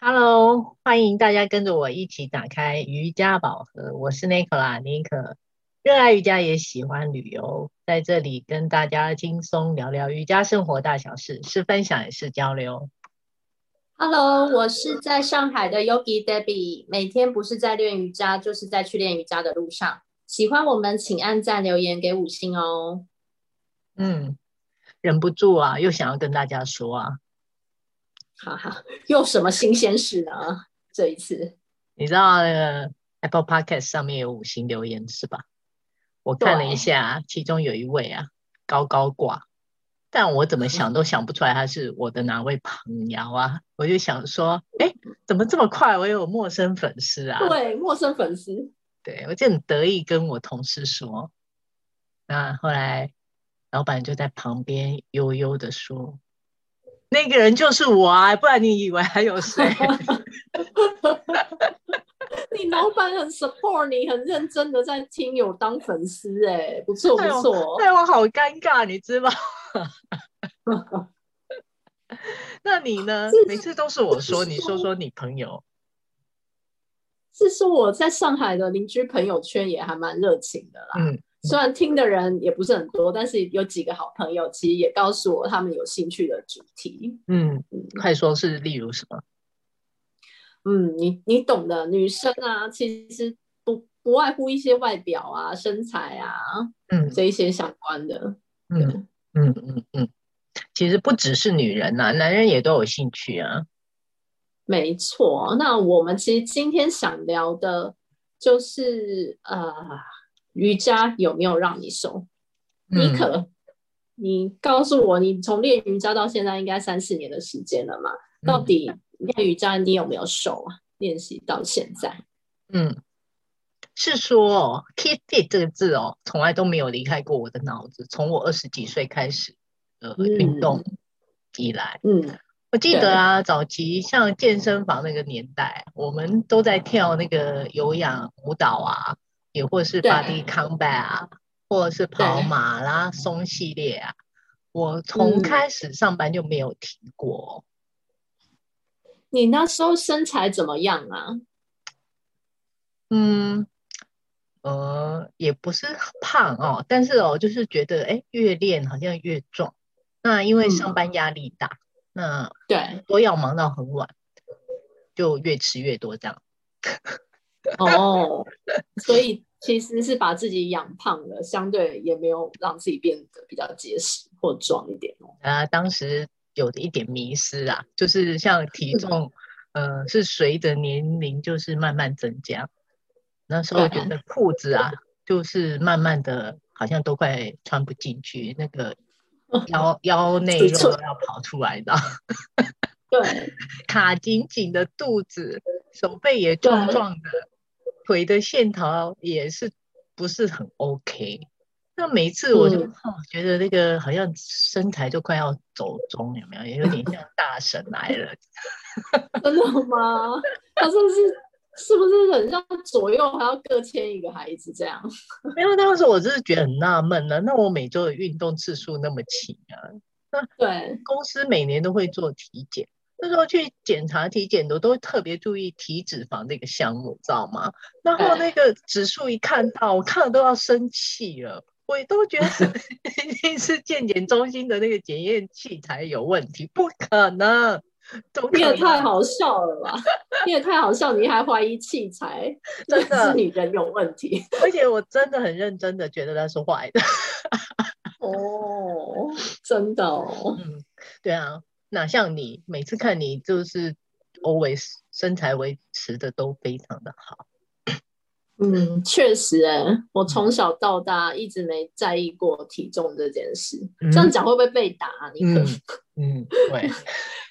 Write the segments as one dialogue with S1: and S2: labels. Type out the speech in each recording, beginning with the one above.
S1: Hello，欢迎大家跟着我一起打开瑜伽宝盒。我是 Nicola 尼可，热爱瑜伽也喜欢旅游，在这里跟大家轻松聊聊瑜伽生活大小事，是分享也是交流。
S2: Hello，我是在上海的 Yogi Debbie，每天不是在练瑜伽，就是在去练瑜伽的路上。喜欢我们，请按赞留言给五星哦。
S1: 嗯，忍不住啊，又想要跟大家说啊。
S2: 哈哈，又什么新鲜事呢？这一次，
S1: 你知道那个 Apple Podcast 上面有五星留言是吧？我看了一下，其中有一位啊，高高挂，但我怎么想都想不出来他是我的哪位朋友啊！我就想说，哎，怎么这么快？我有陌生粉丝啊？
S2: 对，陌生粉丝。
S1: 对，我就很得意跟我同事说，那后来老板就在旁边悠悠的说。那个人就是我啊，不然你以为还有谁？
S2: 你老板很 support 你，很认真的在听，有当粉丝哎，不错不错。
S1: 对我好尴尬，你知道吗？那你呢？每次都是我说，你说说你朋友。
S2: 是说我在上海的邻居朋友圈也还蛮热情的啦。嗯。虽然听的人也不是很多，但是有几个好朋友，其实也告诉我他们有兴趣的主题。
S1: 嗯，快说是例如什么？
S2: 嗯，你你懂的，女生啊，其实不不外乎一些外表啊、身材啊，嗯，这一些相关的。
S1: 嗯嗯嗯嗯，其实不只是女人呐、啊，男人也都有兴趣啊。
S2: 没错，那我们其实今天想聊的就是呃。瑜伽有没有让你瘦？尼可，嗯、你告诉我，你从练瑜伽到现在应该三四年的时间了嘛？嗯、到底练瑜伽你有没有瘦啊？练习到现在，
S1: 嗯，是说 “keep fit” 这个字哦，从来都没有离开过我的脑子。从我二十几岁开始呃运动以来，嗯，我记得啊，早期像健身房那个年代，我们都在跳那个有氧舞蹈啊。也或是 body combat 啊，或者是跑马拉松系列啊，我从开始上班就没有停过。
S2: 你那时候身材怎么样啊？
S1: 嗯，呃，也不是胖哦，但是哦，就是觉得哎，越练好像越壮。那因为上班压力大，嗯、那对都要忙到很晚，就越吃越多这样。
S2: 哦，所以其实是把自己养胖了，相对也没有让自己变得比较结实或壮一点哦。
S1: 啊，当时有一点迷失啊，就是像体重，嗯、呃，是随着年龄就是慢慢增加。那时候觉得裤子啊，就是慢慢的好像都快穿不进去，那个 腰腰内肉要跑出来的。
S2: 对，
S1: 卡紧紧的肚子，手背也壮壮的。腿的线条也是不是很 OK，那每次我就、嗯哦、觉得那个好像身材就快要走中，有没有？也有点像大神来了。
S2: 真的吗？他是不是是不是很像左右还要各牵一个孩子这样？
S1: 没有当时我就是觉得很纳闷了，那我每周的运动次数那么勤啊，那对公司每年都会做体检。那时候去检查体检的，都会特别注意体脂肪这个项目，知道吗？然后那个指数一看到，我看了都要生气了。我也都觉得 一定是健检中心的那个检验器材有问题，不可能！
S2: 你也太好笑了吧？你也太好笑，你还怀疑器材？真的是你人有问题。
S1: 而且我真的很认真的觉得那是坏的。
S2: 哦，真的哦。
S1: 嗯，对啊。哪像你，每次看你就是 always 身材维持的都非常的好。
S2: 嗯，确实哎、欸，我从小到大一直没在意过体重这件事。嗯、这样讲会不会被打、啊？你可
S1: 嗯，对，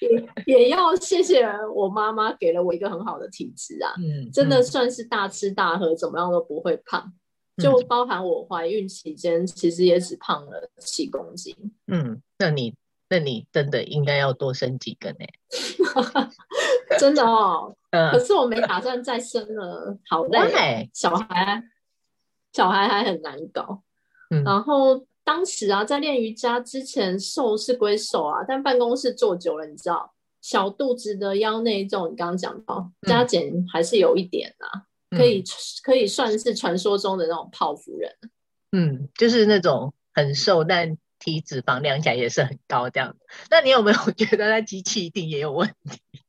S2: 也也要谢谢我妈妈给了我一个很好的体质啊。嗯，真的算是大吃大喝，怎么样都不会胖。嗯、就包含我怀孕期间，其实也只胖了七公斤。
S1: 嗯，那你？那你真的应该要多生几个呢？
S2: 真的哦，嗯、可是我没打算再生了，好累。对小孩，小孩还很难搞。嗯、然后当时啊，在练瑜伽之前，瘦是归瘦啊，但办公室坐久了，你知道，小肚子的腰内这种，你刚刚讲到加减还是有一点啊，嗯、可以可以算是传说中的那种泡芙人。
S1: 嗯，就是那种很瘦，但体脂肪量起来也是很高这样。那你有没有 觉得那机器一定也有问题？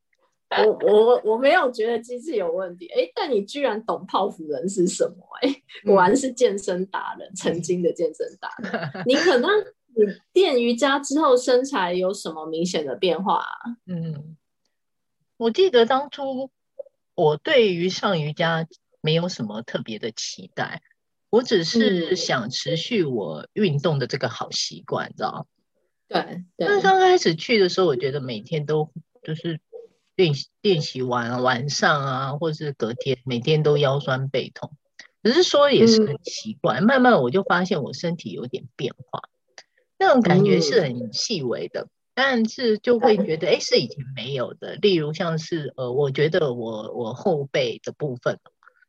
S2: 我我我没有觉得机器有问题，哎，但你居然懂泡芙人是什么？哎，果然是健身达人，嗯、曾经的健身达人。你可能你练瑜伽之后身材有什么明显的变化？
S1: 嗯，我记得当初我对于上瑜伽没有什么特别的期待，我只是想持续我运动的这个好习惯，嗯、知道
S2: 对，对。
S1: 那刚开始去的时候，我觉得每天都就是。练习练习完晚上啊，或是隔天，每天都腰酸背痛，只是说也是很奇怪。嗯、慢慢我就发现我身体有点变化，那种感觉是很细微的，嗯、但是就会觉得哎、欸，是以前没有的。例如像是呃，我觉得我我后背的部分，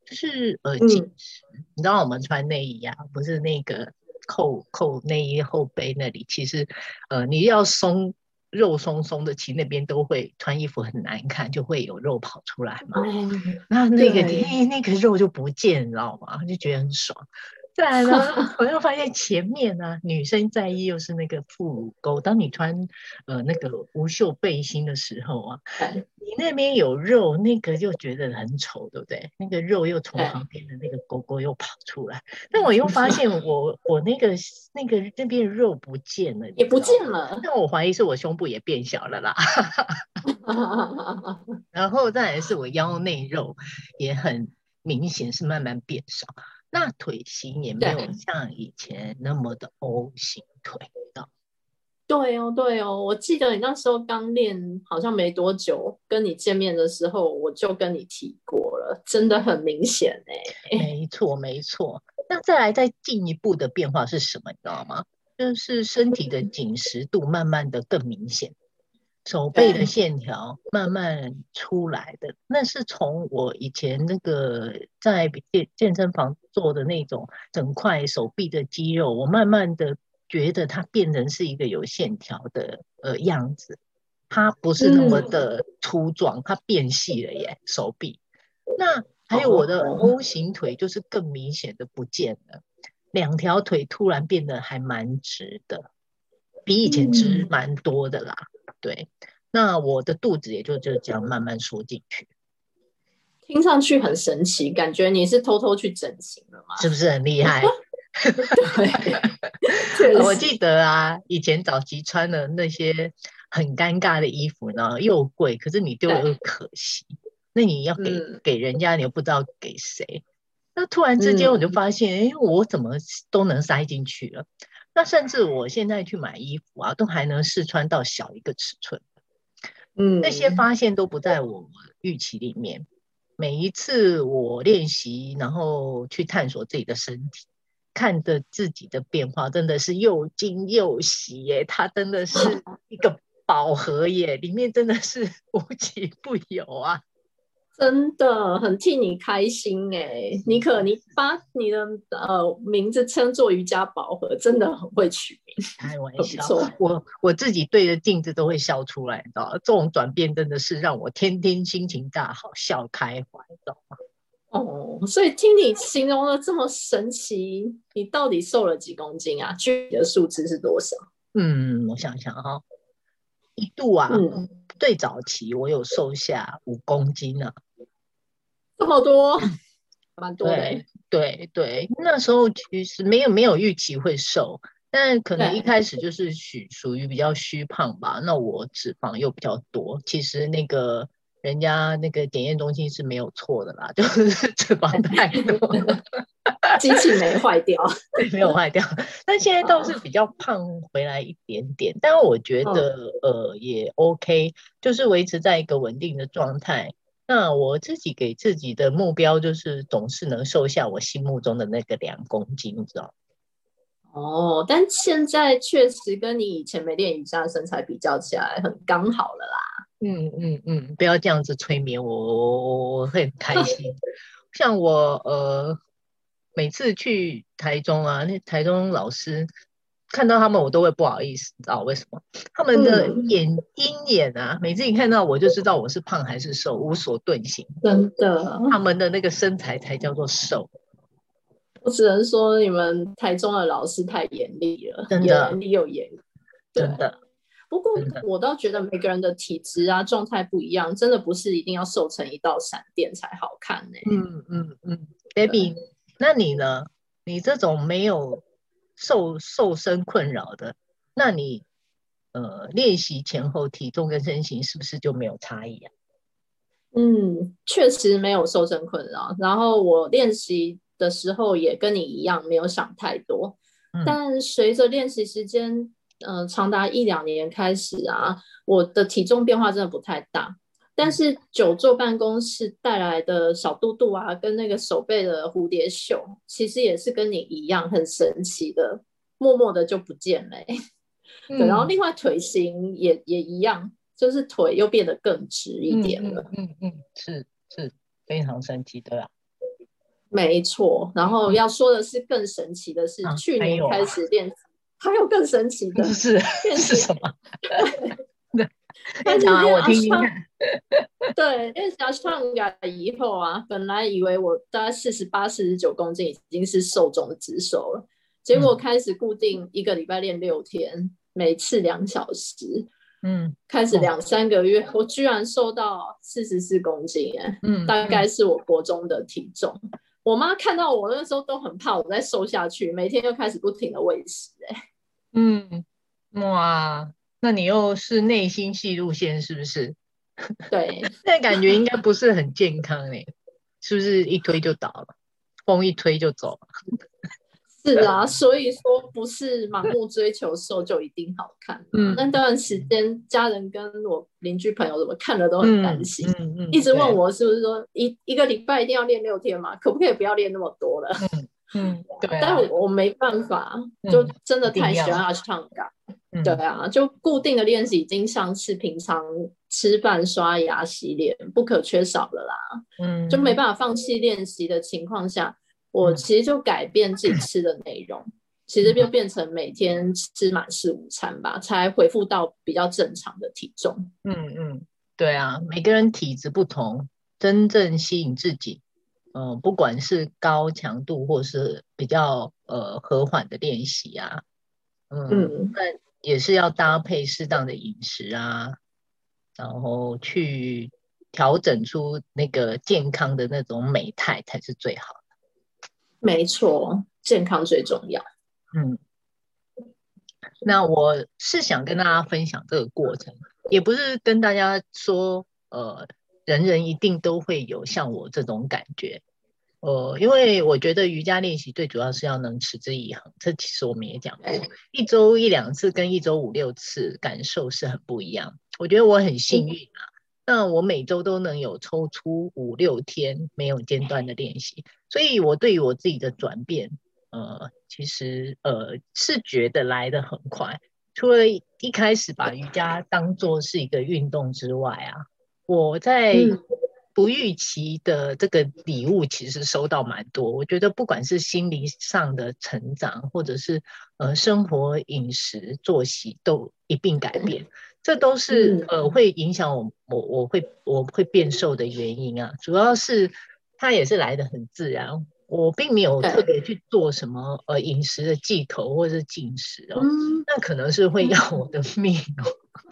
S1: 就是呃紧实，嗯、你知道我们穿内衣啊，不是那个扣扣内衣后背那里，其实呃你要松。肉松松的，其实那边都会穿衣服很难看，就会有肉跑出来嘛。嗯、那那个那那个肉就不见，你知道吗？就觉得很爽。再来呢，我又发现前面呢、啊，女生在意又是那个副乳沟。当你穿呃那个无袖背心的时候啊，嗯、你那边有肉，那个就觉得很丑，对不对？那个肉又从旁边的那个沟沟又跑出来。嗯、但我又发现我 我那个那个那边肉不见了，
S2: 也不见了。
S1: 但我怀疑是我胸部也变小了啦。然后再来是我腰内肉也很明显是慢慢变少。那腿型也没有像以前那么的 O 型腿了。
S2: 对哦，对哦，我记得你那时候刚练，好像没多久，跟你见面的时候，我就跟你提过了，真的很明显哎。
S1: 没错，没错。那再来再进一步的变化是什么？你知道吗？就是身体的紧实度慢慢的更明显。手背的线条慢慢出来的，那是从我以前那个在健健身房做的那种整块手臂的肌肉，我慢慢的觉得它变成是一个有线条的呃样子，它不是那么的粗壮，它变细了耶，手臂。那还有我的 O 型腿就是更明显的不见了，两条腿突然变得还蛮直的，比以前直蛮多的啦。对，那我的肚子也就就这样慢慢缩进去，
S2: 听上去很神奇，感觉你是偷偷去整形了吗？
S1: 是不是很厉害？对，我记得啊，以前早期穿的那些很尴尬的衣服呢，又贵，可是你丢了又可惜，那你要给、嗯、给人家，你又不知道给谁，那突然之间我就发现，哎、嗯，我怎么都能塞进去了。那甚至我现在去买衣服啊，都还能试穿到小一个尺寸。嗯，那些发现都不在我预期里面。每一次我练习，然后去探索自己的身体，看着自己的变化，真的是又惊又喜耶！它真的是 一个宝盒耶，里面真的是 无奇不有啊。
S2: 真的很替你开心哎，你可，你把你的呃名字称作瑜伽宝盒，真的很会取名。
S1: 开玩笑，我我自己对着镜子都会笑出来，你知道这种转变真的是让我天天心情大好，笑开怀，知道吗？
S2: 哦，所以听你形容的这么神奇，你到底瘦了几公斤啊？具体的数字是多少？
S1: 嗯，我想想哈，一度啊，嗯、最早期我有瘦下五公斤呢、啊。
S2: 这么多，蛮多的。
S1: 对对对，那时候其实没有没有预期会瘦，但可能一开始就是属属于比较虚胖吧。那我脂肪又比较多，其实那个人家那个检验中心是没有错的啦，就是脂肪太多了，
S2: 机器没坏掉，
S1: 对，没有坏掉。但现在倒是比较胖回来一点点，但我觉得呃也 OK，就是维持在一个稳定的状态。那我自己给自己的目标就是总是能瘦下我心目中的那个两公斤，你知道？
S2: 哦，但现在确实跟你以前没练瑜伽的身材比较起来，很刚好了啦。
S1: 嗯嗯嗯，不要这样子催眠我，我我会很开心。像我呃，每次去台中啊，那台中老师看到他们我都会不好意思，你知道为什么？他们的眼鹰眼啊，每次一看到我就知道我是胖还是瘦，无所遁形。
S2: 真的，
S1: 他们的那个身材才叫做瘦。
S2: 我只能说你们台中的老师太严厉了，
S1: 真的，
S2: 严厉又严。
S1: 真的。
S2: 不过我倒觉得每个人的体质啊状态不一样，真的不是一定要瘦成一道闪电才好看呢、欸。
S1: 嗯嗯嗯，Baby，那你呢？你这种没有瘦瘦身困扰的，那你呃练习前后体重跟身形是不是就没有差异啊？
S2: 嗯，确实没有瘦身困扰。然后我练习的时候也跟你一样，没有想太多。嗯、但随着练习时间。呃，长达一两年开始啊，我的体重变化真的不太大，但是久坐办公室带来的小肚肚啊，跟那个手背的蝴蝶袖，其实也是跟你一样很神奇的，默默的就不见了、欸。嗯、对，然后另外腿型也也一样，就是腿又变得更直一点了。
S1: 嗯嗯，嗯，是是非常神奇的啊。
S2: 没错，然后要说的是更神奇的是，嗯、去年开始练。还有更神奇的
S1: 是是什么？对，讲完我听听看。
S2: 对，练习 Ashtanga 以后啊，本来以为我大概四十八、四十九公斤已经是瘦中的之手了，结果开始固定一个礼拜练六天，每次两小时。嗯，开始两三个月，我居然瘦到四十四公斤，哎，嗯，大概是我国中的体重。我妈看到我那时候都很怕我再瘦下去，每天又开始不停的喂食、欸，哎，
S1: 嗯，哇，那你又是内心戏路线是不是？
S2: 对，
S1: 那感觉应该不是很健康哎、欸，是不是一推就倒了，风一推就走了？
S2: 是啊，所以说不是盲目追求瘦就一定好看。嗯，那段时间家人跟我邻居朋友怎么看了都很担心，嗯嗯，一直问我是不是说一一个礼拜一定要练六天嘛？可不可以不要练那么多了？
S1: 嗯嗯，对。
S2: 但我我没办法，就真的太喜欢 Ashtanga。对啊，就固定的练习已经像是平常吃饭、刷牙、洗脸不可缺少了啦。嗯，就没办法放弃练习的情况下。我其实就改变自己吃的内容，嗯、其实就变成每天吃满四五餐吧，才恢复到比较正常的体重。
S1: 嗯嗯，对啊，每个人体质不同，真正吸引自己，嗯、呃，不管是高强度或是比较呃和缓的练习啊，嗯，那、嗯、也是要搭配适当的饮食啊，然后去调整出那个健康的那种美态才是最好的。
S2: 没错，健康最重要。
S1: 嗯，那我是想跟大家分享这个过程，也不是跟大家说，呃，人人一定都会有像我这种感觉。呃，因为我觉得瑜伽练习最主要是要能持之以恒，这其实我们也讲过，一周一两次跟一周五六次感受是很不一样。我觉得我很幸运啊。嗯那我每周都能有抽出五六天没有间断的练习，所以我对于我自己的转变，呃，其实呃是觉得来得很快。除了一开始把瑜伽当做是一个运动之外啊，我在不预期的这个礼物其实收到蛮多。我觉得不管是心理上的成长，或者是呃生活饮食作息都一并改变。这都是呃会影响我我我会我会变瘦的原因啊，主要是它也是来的很自然，我并没有特别去做什么呃饮食的忌口或者是禁食哦，嗯、那可能是会要我的命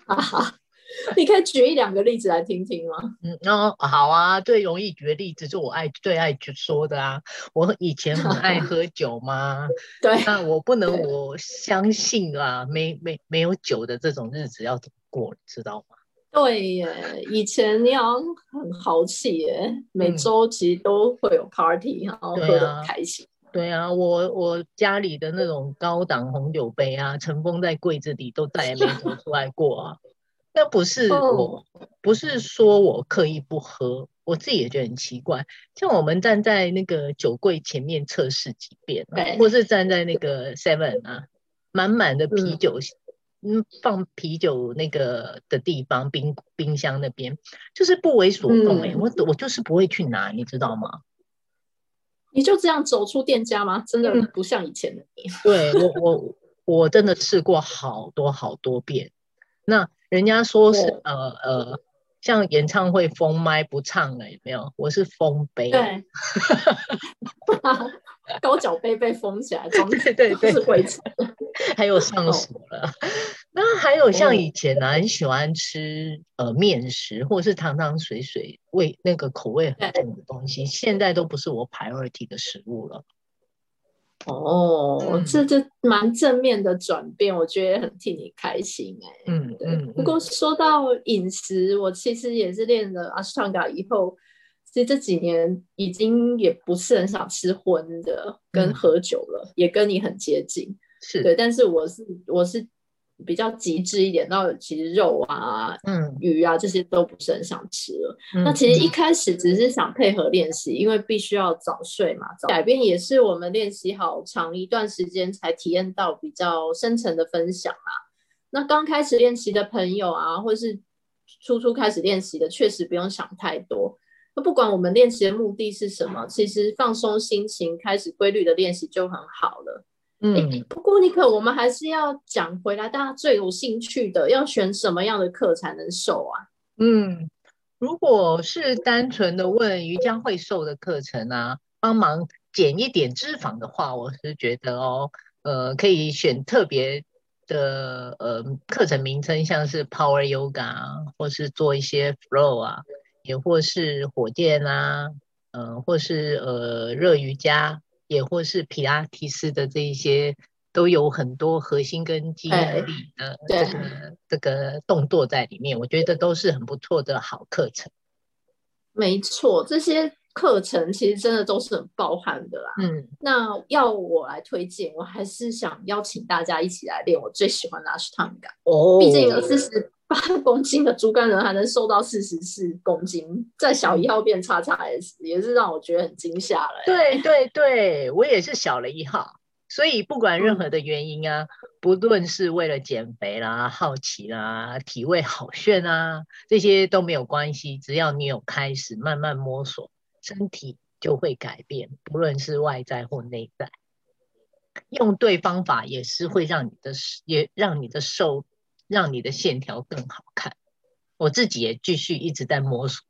S1: 哦。
S2: 你可以举一两个例子来听听吗？
S1: 嗯，哦，好啊，最容易举的例子是我爱最爱说的啊，我以前很爱 喝酒嘛，
S2: 对，
S1: 那我不能我相信啊，没没没有酒的这种日子要怎么过，你知道吗？
S2: 对耶，以前你好像很豪气耶，每周其实都会有 party，然后喝得很开心。
S1: 对啊，我我家里的那种高档红酒杯啊，尘封在柜子里，都再也没走出来过啊。那不是我，不是说我刻意不喝，我自己也觉得很奇怪。像我们站在那个酒柜前面测试几遍，对或是站在那个 Seven 啊，满满的啤酒，嗯，放啤酒那个的地方，冰冰箱那边，就是不为所动哎、欸，嗯、我我就是不会去拿，你知道吗？
S2: 你就这样走出店家吗？真的不像以前的你。
S1: 对我我。我真的试过好多好多遍。那人家说是呃呃，像演唱会封麦不唱了，有没有？我是封杯。
S2: 对。高脚杯被封起来，装
S1: 对对对，
S2: 是灰尘，
S1: 还有上锁了。哦、那还有像以前呢、啊，很喜欢吃呃面食，或者是汤汤水水味那个口味很重的东西，现在都不是我 priority 的食物了。
S2: 哦，嗯、这这蛮正面的转变，我觉得很替你开心哎、欸。嗯嗯。不过说到饮食，我其实也是练了阿斯汤加以后。其实这几年已经也不是很想吃荤的跟喝酒了，嗯、也跟你很接近，
S1: 是
S2: 对。但是我是我是比较极致一点，到其实肉啊、嗯、鱼啊这些都不是很想吃了。嗯、那其实一开始只是想配合练习，因为必须要早睡嘛。早改变也是我们练习好长一段时间才体验到比较深层的分享啊。那刚开始练习的朋友啊，或是初初开始练习的，确实不用想太多。那不管我们练习的目的是什么，其实放松心情，开始规律的练习就很好了。嗯，不过尼克，我们还是要讲回来，大家最有兴趣的，要选什么样的课才能瘦啊？
S1: 嗯，如果是单纯的问瑜伽会瘦的课程啊，帮忙减一点脂肪的话，我是觉得哦，呃，可以选特别的呃课程名称，像是 Power Yoga，啊或是做一些 Flow 啊。也或是火箭啊，嗯、呃，或是呃热瑜伽，也或是皮拉提斯的这一些，都有很多核心跟肌耐力的这个、哎、这个动作在里面，我觉得都是很不错的好课程。
S2: 没错，这些课程其实真的都是很包含的啦。嗯，那要我来推荐，我还是想邀请大家一起来练我最喜欢的阿斯汤感。哦，毕竟有四十。八公斤的猪肝人还能瘦到四十四公斤，在小一号变叉叉 S，也是让我觉得很惊吓了。
S1: 对 对对，我也是小了一号，所以不管任何的原因啊，嗯、不论是为了减肥啦、好奇啦、体味好炫啊，这些都没有关系，只要你有开始慢慢摸索，身体就会改变，不论是外在或内在，用对方法也是会让你的也让你的瘦。让你的线条更好看，我自己也继续一直在摸索。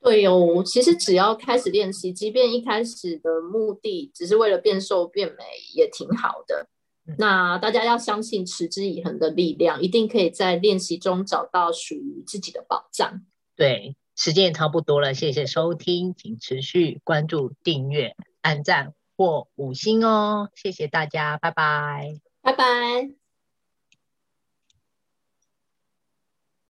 S2: 对哦，其实只要开始练习，即便一开始的目的只是为了变瘦变美，也挺好的。嗯、那大家要相信持之以恒的力量，一定可以在练习中找到属于自己的宝藏。
S1: 对，时间也差不多了，谢谢收听，请持续关注、订阅、按赞或五星哦，谢谢大家，拜拜，
S2: 拜拜。